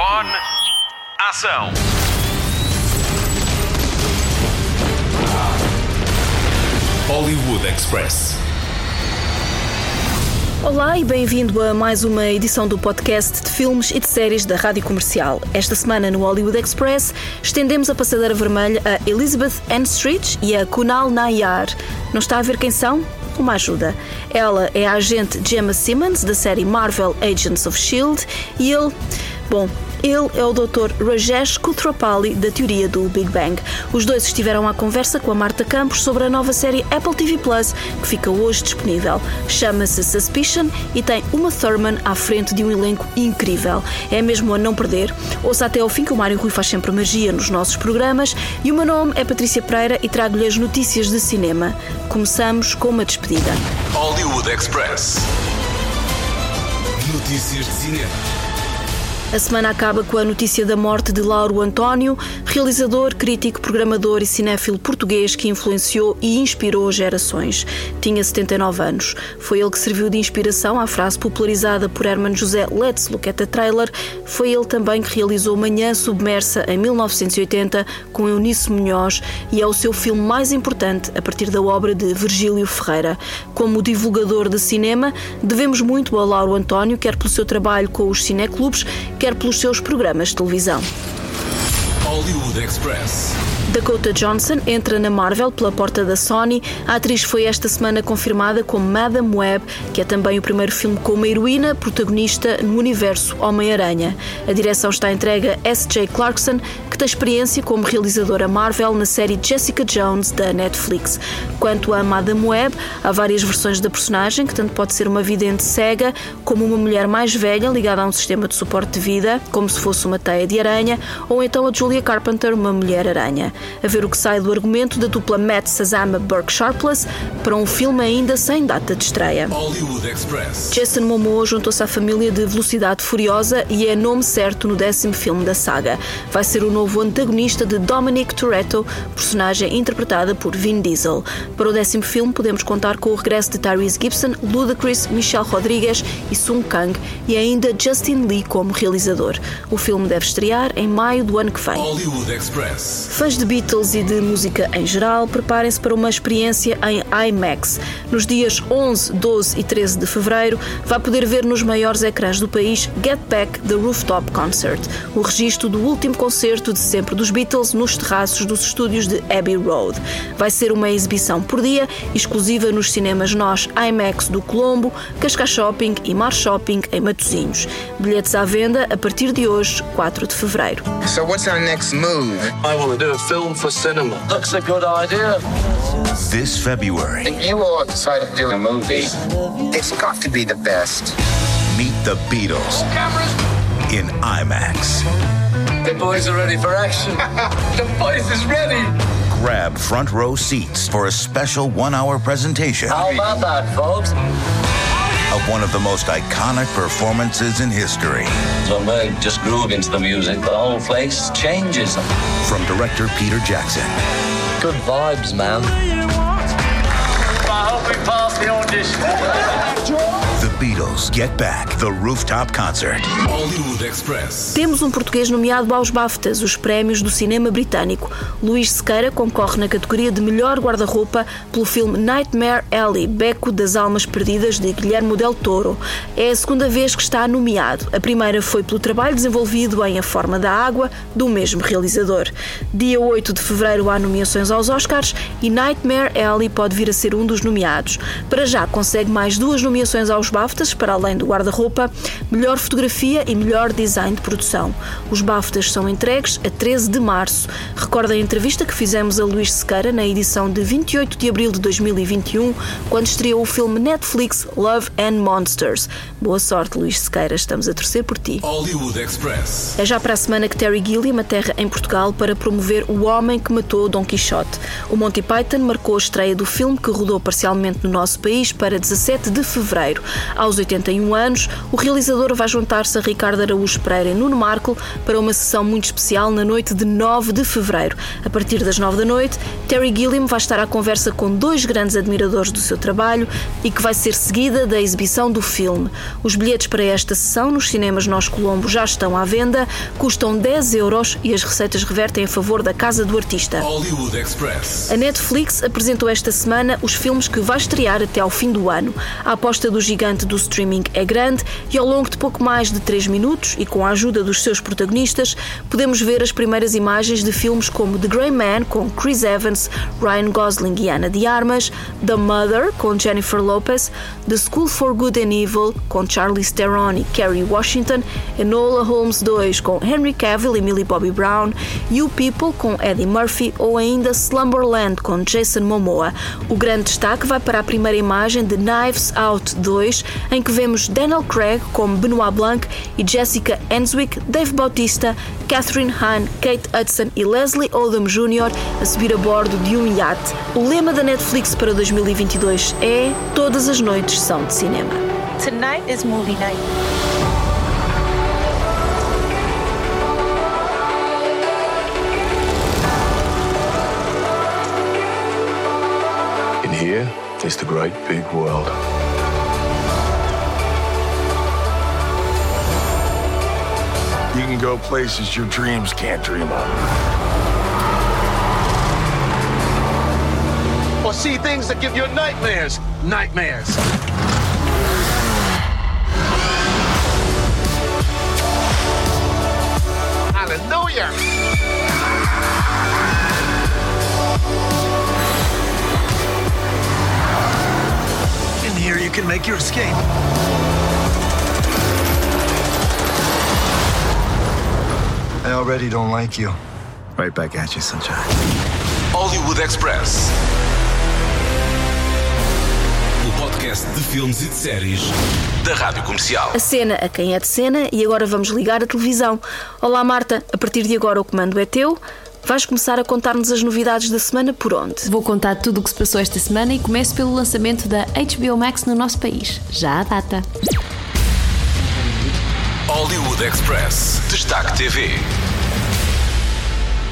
Microfone. Ação. Hollywood Express. Olá e bem-vindo a mais uma edição do podcast de filmes e de séries da Rádio Comercial. Esta semana no Hollywood Express estendemos a passadeira vermelha a Elizabeth Anstridge e a Kunal Nayar. Não está a ver quem são? Uma ajuda. Ela é a agente Gemma Simmons da série Marvel Agents of Shield e ele, bom, ele é o Dr. Rajesh Kutrapali, da teoria do Big Bang. Os dois estiveram à conversa com a Marta Campos sobre a nova série Apple TV Plus, que fica hoje disponível. Chama-se Suspicion e tem uma Thurman à frente de um elenco incrível. É mesmo a não perder. Ouça até ao fim que o Mário Rui faz sempre magia nos nossos programas. E o meu nome é Patrícia Pereira e trago-lhe as notícias de cinema. Começamos com uma despedida. Hollywood Express. Notícias de cinema. A semana acaba com a notícia da morte de Lauro António, realizador, crítico, programador e cinéfilo português que influenciou e inspirou gerações. Tinha 79 anos. Foi ele que serviu de inspiração à frase popularizada por Herman José Let's Look at the Trailer. Foi ele também que realizou Manhã Submersa em 1980 com Eunice Munhoz e é o seu filme mais importante a partir da obra de Virgílio Ferreira. Como divulgador de cinema, devemos muito a Lauro António, quer pelo seu trabalho com os cineclubes, quer pelos seus programas de televisão. Hollywood Express. Dakota Johnson entra na Marvel pela porta da Sony. A atriz foi esta semana confirmada como Madame Web, que é também o primeiro filme com uma heroína protagonista no universo Homem-Aranha. A direção está entregue a S.J. Clarkson, tem experiência como realizadora Marvel na série Jessica Jones da Netflix. Quanto a Madame Web, há várias versões da personagem, que tanto pode ser uma vidente cega, como uma mulher mais velha ligada a um sistema de suporte de vida, como se fosse uma teia de aranha, ou então a Julia Carpenter, uma mulher-aranha a ver o que sai do argumento da dupla Matt Sazama Burke Sharpless para um filme ainda sem data de estreia. Jason Momoa juntou-se à família de Velocidade Furiosa e é nome certo no décimo filme da saga. Vai ser o novo antagonista de Dominic Toretto, personagem interpretada por Vin Diesel. Para o décimo filme podemos contar com o regresso de Tyrese Gibson, Ludacris, Michelle Rodrigues e Sung Kang e ainda Justin Lee como realizador. O filme deve estrear em maio do ano que vem. Fãs de Beatles e de música em geral, preparem-se para uma experiência em IMAX. Nos dias 11, 12 e 13 de fevereiro, vai poder ver nos maiores ecrãs do país Get Back The Rooftop Concert, o registro do último concerto de sempre dos Beatles nos terraços dos estúdios de Abbey Road. Vai ser uma exibição por dia, exclusiva nos cinemas Nós IMAX do Colombo, Cascais Shopping e Mar Shopping em Matosinhos. Bilhetes à venda a partir de hoje, 4 de fevereiro. So what's our next move? I want to do a film for cinema. Looks a good idea. This February, If you all decide to do a movie, it's got to be the best. meet the Beatles in IMAX. The boys are ready for action. the boys is ready. Grab front row seats for a special one hour presentation How about that, folks? of one of the most iconic performances in history So I just groove into the music. The whole place changes. from director Peter Jackson. Good vibes, man. I hope we pass the audition. Beatles Get Back, the rooftop concert. Hollywood Express. Temos um português nomeado aos BAFTAs, os prémios do cinema britânico. Luís Sequeira concorre na categoria de melhor guarda-roupa pelo filme Nightmare Alley, Beco das Almas Perdidas, de Guilherme Del Toro. É a segunda vez que está nomeado. A primeira foi pelo trabalho desenvolvido em A Forma da Água, do mesmo realizador. Dia 8 de fevereiro há nomeações aos Oscars e Nightmare Alley pode vir a ser um dos nomeados. Para já consegue mais duas nomeações aos BAFTAs, para além do guarda-roupa, melhor fotografia e melhor design de produção. Os BAFTAs são entregues a 13 de março. Recorda a entrevista que fizemos a Luís Sequeira na edição de 28 de abril de 2021, quando estreou o filme Netflix Love and Monsters. Boa sorte, Luís Sequeira, estamos a torcer por ti. Hollywood Express. É já para a semana que Terry Gilliam aterra em Portugal para promover O Homem que Matou Dom Quixote. O Monty Python marcou a estreia do filme que rodou parcialmente no nosso país para 17 de fevereiro. Aos 81 anos, o realizador vai juntar-se a Ricardo Araújo Pereira e Nuno Marco para uma sessão muito especial na noite de 9 de fevereiro. A partir das 9 da noite, Terry Gilliam vai estar à conversa com dois grandes admiradores do seu trabalho e que vai ser seguida da exibição do filme. Os bilhetes para esta sessão nos cinemas Nós Colombo já estão à venda, custam 10 euros e as receitas revertem a favor da Casa do Artista. A Netflix apresentou esta semana os filmes que vai estrear até ao fim do ano. A aposta do gigante do streaming é grande e ao longo de pouco mais de 3 minutos e com a ajuda dos seus protagonistas, podemos ver as primeiras imagens de filmes como The Grey Man com Chris Evans, Ryan Gosling e Ana de Armas, The Mother com Jennifer Lopez, The School for Good and Evil com Charlize Theron e Kerry Washington, Enola Holmes 2 com Henry Cavill e Millie Bobby Brown, You People com Eddie Murphy ou ainda Slumberland com Jason Momoa. O grande destaque vai para a primeira imagem de Knives Out 2, em que vemos Daniel Craig como Benoit Blanc e Jessica Enswick, Dave Bautista, Catherine Hahn, Kate Hudson e Leslie Odom Jr. a subir a bordo de um iate. O lema da Netflix para 2022 é Todas as noites são de cinema. Tonight is movie night. In here is the great big world. You can go places your dreams can't dream of. Or see things that give you nightmares. Nightmares. Hallelujah. In here, you can make your escape. I already don't like you. Right back at you, sunshine. Hollywood Express. O podcast de filmes e de séries da Rádio Comercial. A cena a quem é de cena e agora vamos ligar a televisão. Olá Marta, a partir de agora o comando é teu. Vais começar a contar-nos as novidades da semana por onde? Vou contar tudo o que se passou esta semana e começo pelo lançamento da HBO Max no nosso país. Já a data. Hollywood Express. Destaque TV.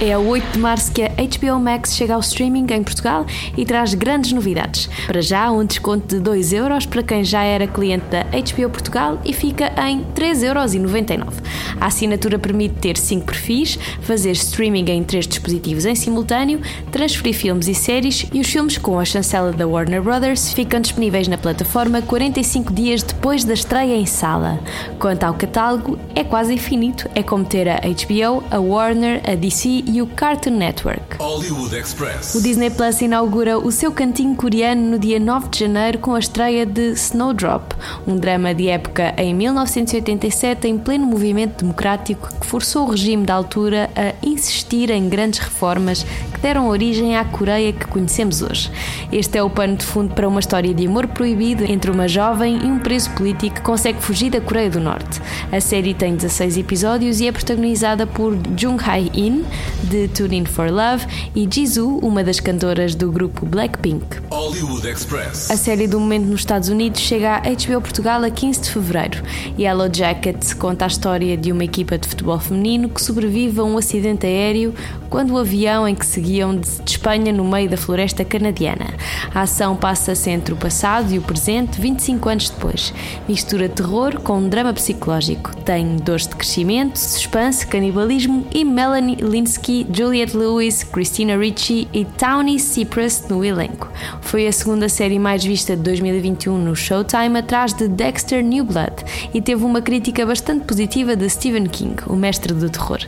É a 8 de março que a HBO Max chega ao streaming em Portugal e traz grandes novidades. Para já, um desconto de 2 euros para quem já era cliente da HBO Portugal e fica em 3,99 euros. A assinatura permite ter 5 perfis, fazer streaming em 3 dispositivos em simultâneo, transferir filmes e séries e os filmes com a chancela da Warner Brothers ficam disponíveis na plataforma 45 dias depois da estreia em sala. Quanto ao catálogo, é quase infinito, é como ter a HBO, a Warner, a DC e o Cartoon Network. Hollywood Express. O Disney Plus inaugura o seu cantinho coreano no dia 9 de janeiro com a estreia de Snowdrop, um drama de época em 1987 em pleno movimento democrático que forçou o regime da altura a insistir em grandes reformas que deram origem à Coreia que conhecemos hoje. Este é o pano de fundo para uma história de amor proibido entre uma jovem e um preso político que consegue fugir da Coreia do Norte. A série tem 16 episódios e é protagonizada por Jung Hae-in, de Tune In For Love, e Jisoo, uma das cantoras do grupo Blackpink. Hollywood Express. A série do momento nos Estados Unidos chega à HBO Portugal a 15 de fevereiro. Yellow Jackets conta a história de uma equipa de futebol feminino que sobrevive a um acidente aéreo quando o avião em que seguiam de Espanha no meio da floresta canadiana. A ação passa-se entre o passado e o presente, 25 anos depois. Mistura terror com um drama psicológico. Tem dores de crescimento, suspense, canibalismo e Melanie Linsky, Juliette Lewis, Christina Ricci e Townie Cypress no elenco. Foi a segunda série mais vista de 2021 no Showtime, atrás de Dexter New Blood, e teve uma crítica bastante positiva de Stephen King, o mestre do terror.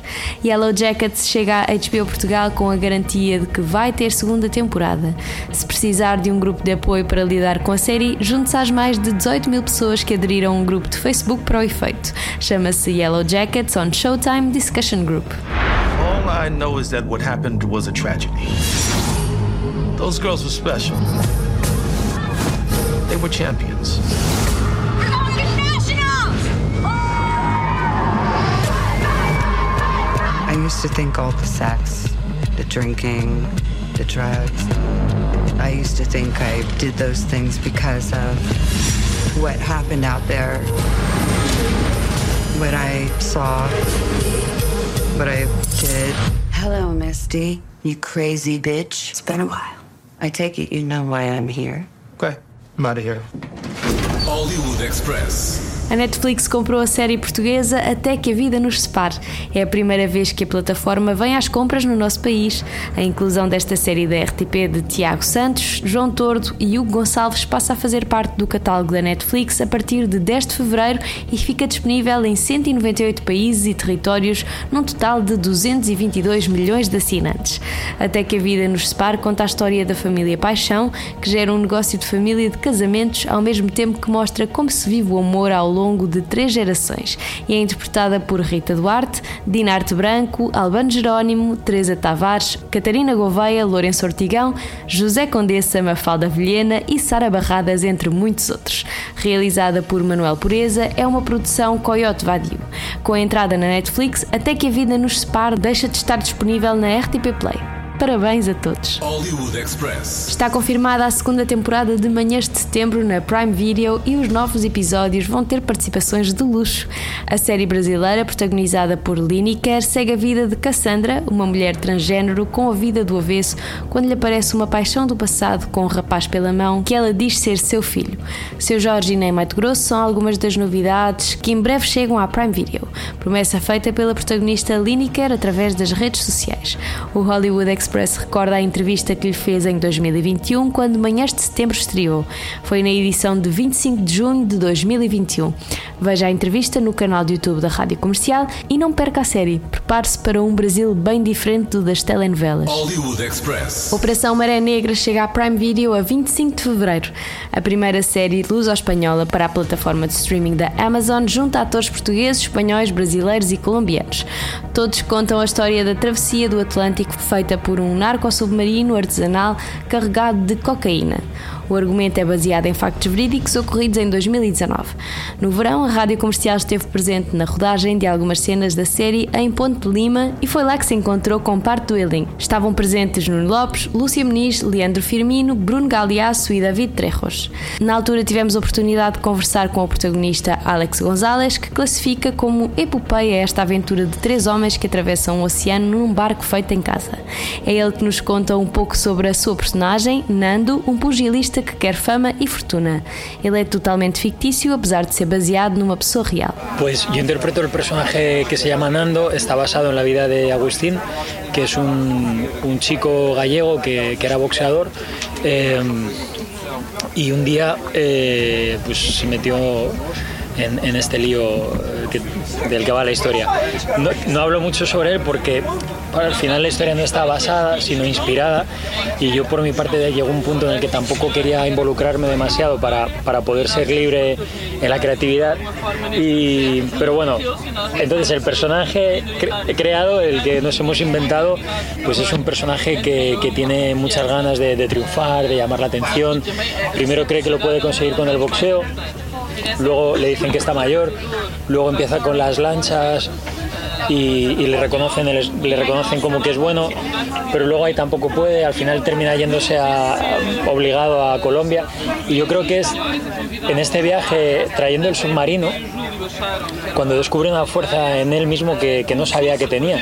Yellow Jackets chega à HBO Portugal com a garantia de que vai ter segunda temporada. Se precisar de um grupo de apoio para lidar com a série, junte-se às mais de 18 mil pessoas que aderiram a um grupo de Facebook para o efeito. Chama-se Yellow Jackets on Showtime Discussion Group. I know is that what happened was a tragedy. Those girls were special. They were champions. I used to think all the sex, the drinking, the drugs, I used to think I did those things because of what happened out there, what I saw, what I did. Hello, Misty, you crazy bitch. It's been a while. I take it you know why I'm here. Okay, I'm out of here. Hollywood Express. A Netflix comprou a série portuguesa Até que a Vida nos Separe. É a primeira vez que a plataforma vem às compras no nosso país. A inclusão desta série da RTP de Tiago Santos, João Tordo e Hugo Gonçalves passa a fazer parte do catálogo da Netflix a partir de 10 de fevereiro e fica disponível em 198 países e territórios, num total de 222 milhões de assinantes. Até que a Vida nos Separe conta a história da família Paixão, que gera um negócio de família de casamentos, ao mesmo tempo que mostra como se vive o amor ao longo longo de três gerações e é interpretada por Rita Duarte, Dinarte Branco, Albano Jerónimo, Teresa Tavares, Catarina Gouveia, Lourenço Ortigão, José Condessa, Mafalda Vilhena e Sara Barradas, entre muitos outros. Realizada por Manuel Pureza, é uma produção Coyote Vadio. Com a entrada na Netflix, até que a vida nos separe, deixa de estar disponível na RTP Play. Parabéns a todos. Está confirmada a segunda temporada de Manhãs de Setembro na Prime Video e os novos episódios vão ter participações de luxo. A série brasileira, protagonizada por Lineker, segue a vida de Cassandra, uma mulher transgênero com a vida do avesso, quando lhe aparece uma paixão do passado com um rapaz pela mão que ela diz ser seu filho. Seu Jorge e Ney Mato Grosso são algumas das novidades que em breve chegam à Prime Video. Promessa feita pela protagonista Lineker através das redes sociais. O Hollywood Express Express recorda a entrevista que lhe fez em 2021, quando Manhãs de Setembro estreou. Foi na edição de 25 de junho de 2021. Veja a entrevista no canal de YouTube da Rádio Comercial e não perca a série. Prepare-se para um Brasil bem diferente do das telenovelas. Hollywood Express. Operação Maré Negra chega à Prime Video a 25 de fevereiro. A primeira série luso-espanhola para a plataforma de streaming da Amazon junta atores portugueses, espanhóis, brasileiros e colombianos. Todos contam a história da travessia do Atlântico feita por um narco-submarino artesanal carregado de cocaína. O argumento é baseado em factos verídicos ocorridos em 2019. No verão, a rádio comercial esteve presente na rodagem de algumas cenas da série em Ponte de Lima e foi lá que se encontrou com parte do elenco. Estavam presentes Nuno Lopes, Lúcia Meniz, Leandro Firmino, Bruno Galeasso e David Trejos. Na altura tivemos a oportunidade de conversar com o protagonista Alex Gonzalez, que classifica como epopeia esta aventura de três homens que atravessam o oceano num barco feito em casa. É ele que nos conta um pouco sobre a sua personagem, Nando, um pugilista que quer fama y fortuna. Él es totalmente ficticio, a pesar de ser baseado numa pessoa real. Pues yo interpreto el personaje que se llama Nando, está basado en la vida de Agustín, que es un, un chico gallego que, que era boxeador. Eh, y un día eh, pues se metió en, en este lío que, del que va la historia. No, no hablo mucho sobre él porque al final la historia no está basada, sino inspirada. Y yo por mi parte llegó un punto en el que tampoco quería involucrarme demasiado para, para poder ser libre en la creatividad. Y, pero bueno, entonces el personaje cre creado, el que nos hemos inventado, pues es un personaje que, que tiene muchas ganas de, de triunfar, de llamar la atención. Primero cree que lo puede conseguir con el boxeo, luego le dicen que está mayor, luego empieza con las lanchas, y, le, reconocen, le reconocen como que es bueno, pero luego ahí tampoco puede, al final termina yéndose a, obligado a Colombia. Y yo creo que es en este viaje, trayendo el submarino, cuando descubre una fuerza en él mismo que, no sabía que tenía,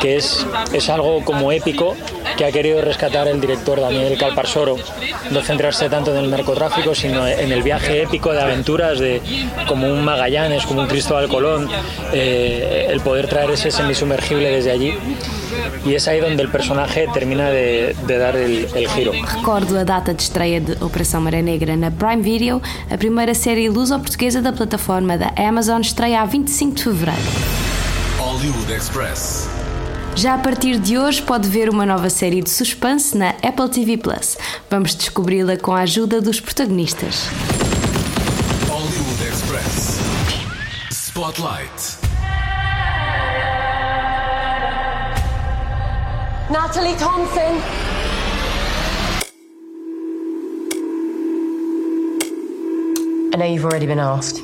que es, es algo como épico que ha querido rescatar el director Daniel Calparsoro, no centrarse tanto en el narcotráfico, sino en el viaje épico de aventuras de como un Magallanes, como un Cristóbal Colón, eh, el poder traer ese semisumergible desde allí. E é aí onde o personagem termina de, de dar o giro. Recordo a data de estreia de Operação Maré Negra na Prime Video, a primeira série luso-portuguesa da plataforma da Amazon estreia a 25 de fevereiro. Hollywood Express. Já a partir de hoje pode ver uma nova série de suspense na Apple TV Plus. Vamos descobri-la com a ajuda dos protagonistas. Hollywood Express. Spotlight. Natalie Thompson. I know you've already been asked,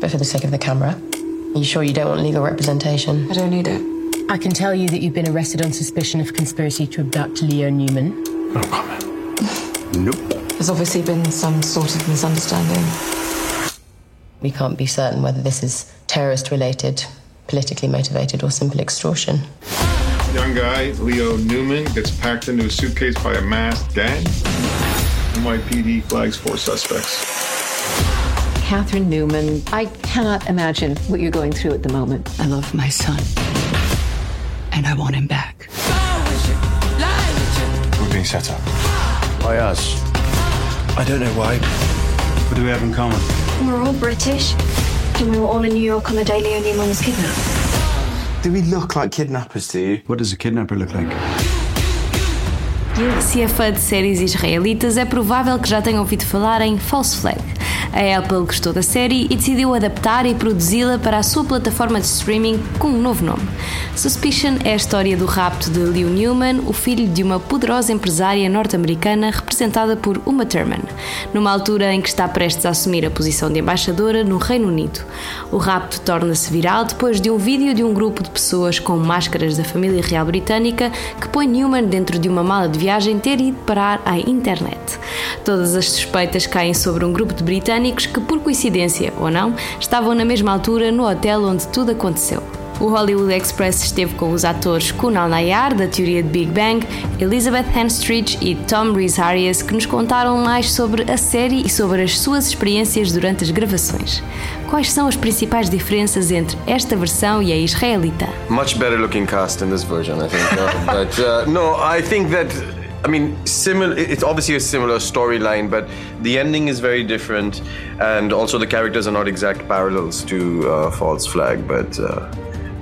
but for the sake of the camera, are you sure you don't want legal representation? I don't need it. I can tell you that you've been arrested on suspicion of conspiracy to abduct Leo Newman. No comment. nope. There's obviously been some sort of misunderstanding. We can't be certain whether this is terrorist related, politically motivated, or simple extortion. Young guy, Leo Newman, gets packed into a suitcase by a masked gang. NYPD flags four suspects. Catherine Newman, I cannot imagine what you're going through at the moment. I love my son, and I want him back. We're being set up. By us. I don't know why. What do we have in common? We're all British, and we were all in New York on the day Leo Newman was kidnapped. Do we look like kidnappers to you? What does a kidnapper look like? Se é fã de séries israelitas, é provável que já tenha ouvido falar em False Flag. A Apple gostou da série e decidiu adaptar e produzi-la para a sua plataforma de streaming com um novo nome. Suspicion é a história do rapto de Leo Newman, o filho de uma poderosa empresária norte-americana representada por Uma Thurman, numa altura em que está prestes a assumir a posição de embaixadora no Reino Unido. O rapto torna-se viral depois de um vídeo de um grupo de pessoas com máscaras da família real britânica que põe Newman dentro de uma mala de viagem ter ido parar à internet. Todas as suspeitas caem sobre um grupo de britânicos que, por coincidência ou não, estavam na mesma altura no hotel onde tudo aconteceu. O Hollywood Express esteve com os atores Kunal Nayar, da teoria de Big Bang, Elizabeth Henstridge e Tom Rhys Arias, que nos contaram mais sobre a série e sobre as suas experiências durante as gravações. Quais são as principais diferenças entre esta versão e a israelita? Much better looking cast in this version, I think. Uh, but uh, no, I think that I mean, similar. It's obviously a similar storyline, but the ending is very different, and also the characters are not exact parallels to uh, False Flag. But uh,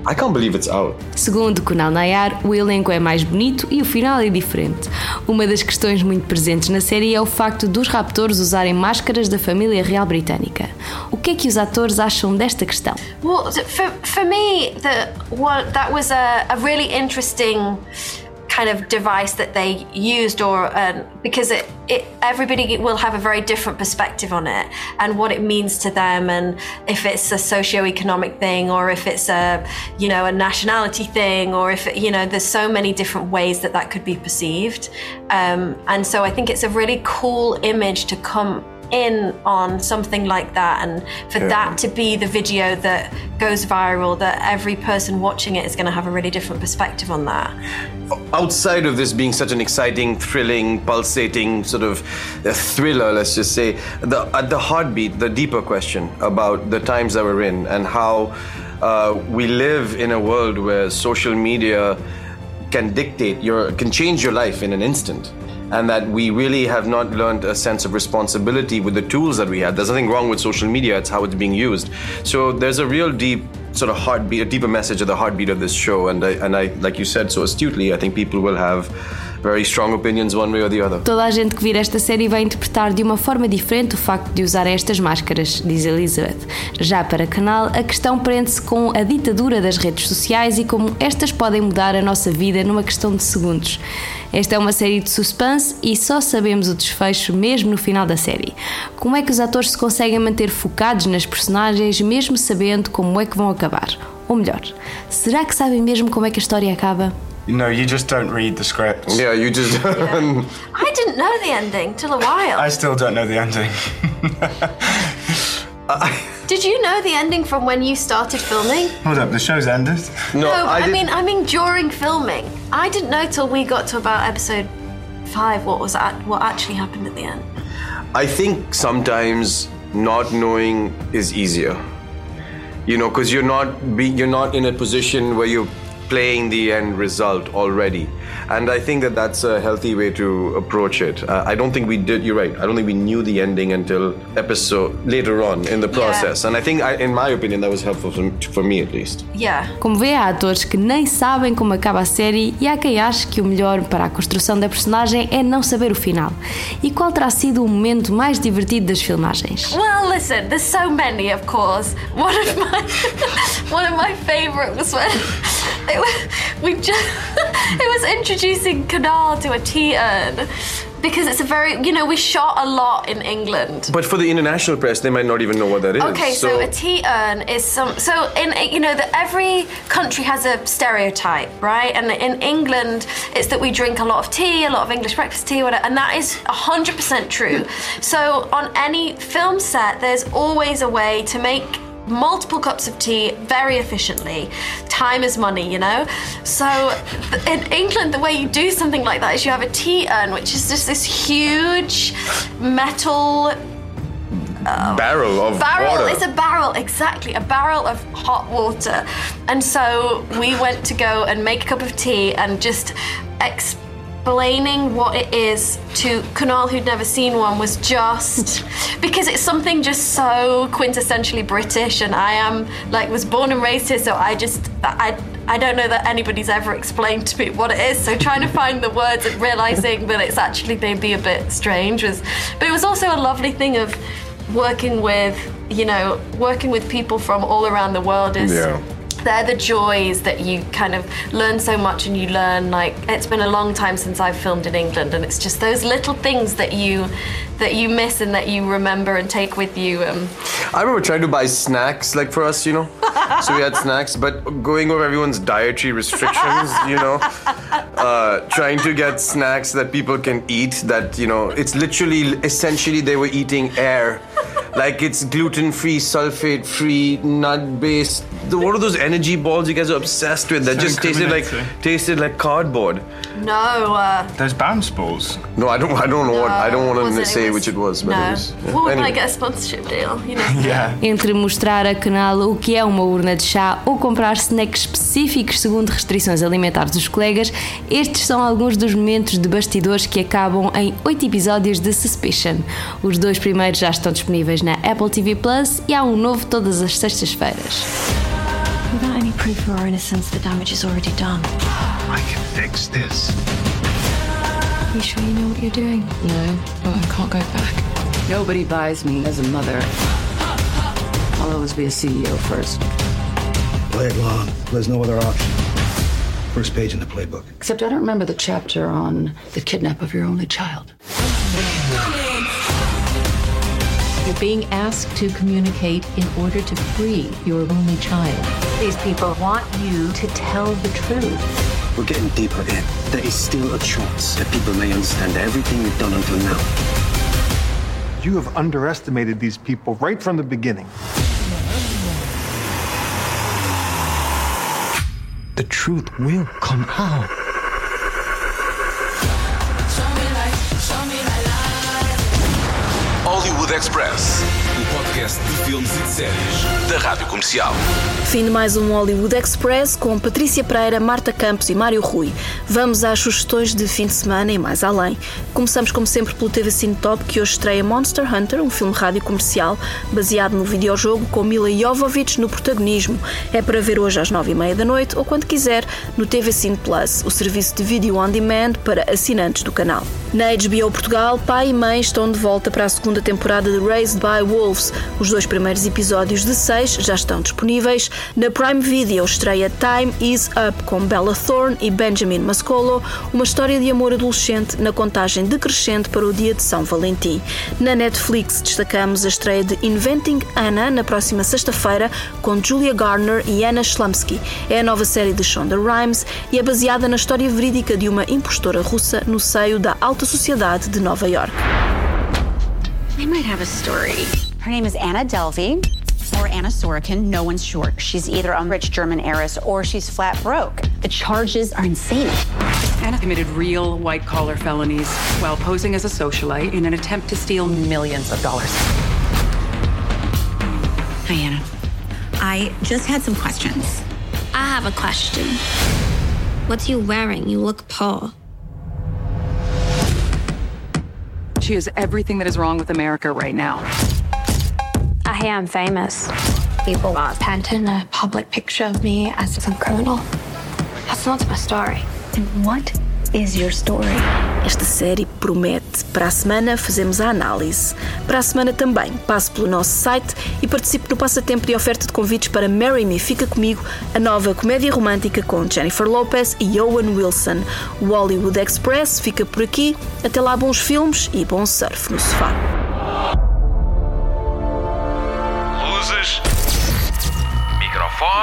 I can't believe it's out. Segundo Kunal Nayar, o elenco é mais bonito e o final é diferente. Uma das questões muito presentes na série é o facto dos raptores usarem máscaras da família real britânica. O que é que os atores acham desta questão? Well, for, for me, the, what, that was a, a really interesting kind of device that they used or um, because it, it everybody will have a very different perspective on it and what it means to them and if it's a socio-economic thing or if it's a you know a nationality thing or if it, you know there's so many different ways that that could be perceived. Um, and so i think it's a really cool image to come in on something like that and for yeah. that to be the video that goes viral that every person watching it is going to have a really different perspective on that outside of this being such an exciting thrilling pulsating sort of thriller let's just say the at the heartbeat the deeper question about the times that we're in and how uh, we live in a world where social media can dictate your can change your life in an instant and that we really have not learned a sense of responsibility with the tools that we had. There's nothing wrong with social media, it's how it's being used. So there's a real deep sort of heartbeat, a deeper message of the heartbeat of this show. And I, and I, like you said so astutely, I think people will have very strong opinions one way or the other. Toda a gente que vir esta série vai interpretar de uma forma diferente o facto de usar estas máscaras, diz Elizabeth. Já para Canal, a questão prende-se com a ditadura das redes sociais e como estas podem mudar a nossa vida numa questão de segundos. Esta é uma série de suspense e só sabemos o desfecho mesmo no final da série. Como é que os atores se conseguem manter focados nas personagens mesmo sabendo como é que vão acabar? Ou melhor, será que sabem mesmo como é que a história acaba? No, you just don't read the script. Yeah, you just. Yeah. I didn't know the ending till a while. I still don't know the ending. Did you know the ending from when you started filming? Hold up, the show's ended. No, no I, I mean, I mean during filming. I didn't know till we got to about episode five what was at, what actually happened at the end. I think sometimes not knowing is easier. You know, because you're not be, you're not in a position where you're playing the end result already. And I think that that's a healthy way to approach it. Uh, I don't think we did, you're right, I don't think we knew the ending until episode later on in the process. Yeah. And I think, I, in my opinion, that was helpful for, for me at least. Yeah. Como vê, há atores que nem sabem como acaba a série e há quem ache que o melhor para a construção da personagem é não saber o final. E qual terá sido o momento mais divertido das filmagens? Well, listen, there's so many, of course. One of my, one of my favorite was when it we just, it was introducing Canal to a tea urn because it's a very, you know, we shot a lot in England. But for the international press, they might not even know what that is. Okay, so, a tea urn is some. So in you know that every country has a stereotype, right? And in England, it's that we drink a lot of tea, a lot of English breakfast tea, whatever, and that is hundred percent true. so on any film set, there's always a way to make multiple cups of tea very efficiently. Time is money, you know? So in England, the way you do something like that is you have a tea urn, which is just this huge metal uh, barrel of barrel. water. It's a barrel, exactly, a barrel of hot water. And so we went to go and make a cup of tea and just explaining what it is to Kunal, who'd never seen one, was just because it's something just so quintessentially British, and I am like was born and raised here, so I just I. I don't know that anybody's ever explained to me what it is, so trying to find the words and realizing that it's actually maybe a bit strange was, but it was also a lovely thing of working with, you know, working with people from all around the world is. Yeah they're the joys that you kind of learn so much and you learn like it's been a long time since I've filmed in England and it's just those little things that you that you miss and that you remember and take with you um. I remember trying to buy snacks like for us you know? So we had snacks but going over everyone's dietary restrictions you know? Uh, trying to get snacks that people can eat that you know it's literally essentially they were eating air like it's gluten free sulfate free nut based what are those energy balls you guys are obsessed with that So just tasted like tasted like cardboard No, uh, There's bounce balls. no I don't I don't know what I don't want to say it was- which it was but no. it was yeah. Well, we Anyway. get a sponsorship deal, you know. Yeah. Entre mostrar a canal o que é uma urna de chá ou comprar snacks específicos segundo restrições alimentares dos colegas, estes são alguns dos momentos de bastidores que acabam em oito episódios de Suspicion. Os dois primeiros já estão disponíveis na Apple TV Plus e há um novo todas as sextas-feiras. Without any proof of our innocence, the damage is already done. I can fix this. You sure you know what you're doing? No, Well, I can't go back. nobody buys me as a mother. I'll always be a CEO first. Play it long. There's no other option. First page in the playbook. Except I don't remember the chapter on the kidnap of your only child. You're being asked to communicate in order to free your only child. These people want you to tell the truth. We're getting deeper in. There is still a chance that people may understand everything we've done until now. You have underestimated these people right from the beginning. The truth will come out. Express, o podcast de filmes e de séries da Rádio Comercial. Fim de mais um Hollywood Express com Patrícia Pereira, Marta Campos e Mário Rui. Vamos às sugestões de fim de semana e mais além. Começamos, como sempre, pelo TV Cine Top, que hoje estreia Monster Hunter, um filme rádio comercial baseado no videojogo com Mila Jovovich no protagonismo. É para ver hoje às nove e meia da noite ou quando quiser no TV Cine Plus, o serviço de vídeo on demand para assinantes do canal. Na HBO Portugal, pai e mãe estão de volta para a segunda temporada de Raised by Wolves. Os dois primeiros episódios de seis já estão disponíveis. Na Prime Video estreia Time Is Up com Bella Thorne e Benjamin Mascolo, uma história de amor adolescente na contagem decrescente para o dia de São Valentim. Na Netflix destacamos a estreia de Inventing Anna na próxima sexta-feira com Julia Garner e Anna Slumsky. É a nova série de Shonda Rhimes e é baseada na história verídica de uma impostora russa no seio da alta sociedade de Nova York. I might have a story. Her name is Anna Delvey or Anna Sorokin. No one's sure. She's either a rich German heiress or she's flat broke. The charges are insane. Anna committed real white collar felonies while posing as a socialite in an attempt to steal millions of dollars. Hi, Anna. I just had some questions. I have a question. What's you wearing? You look poor. She is everything that is wrong with America right now. Hear I'm famous. People are painting a public picture of me as some criminal. That's not my story. And what is your story? Esta série promete. Para a semana fazemos a análise. Para a semana também passo pelo nosso site e participo no passatempo de oferta de convites para Marry Me Fica Comigo, a nova comédia romântica com Jennifer Lopez e Owen Wilson. O Hollywood Express fica por aqui. Até lá, bons filmes e bom surf no sofá.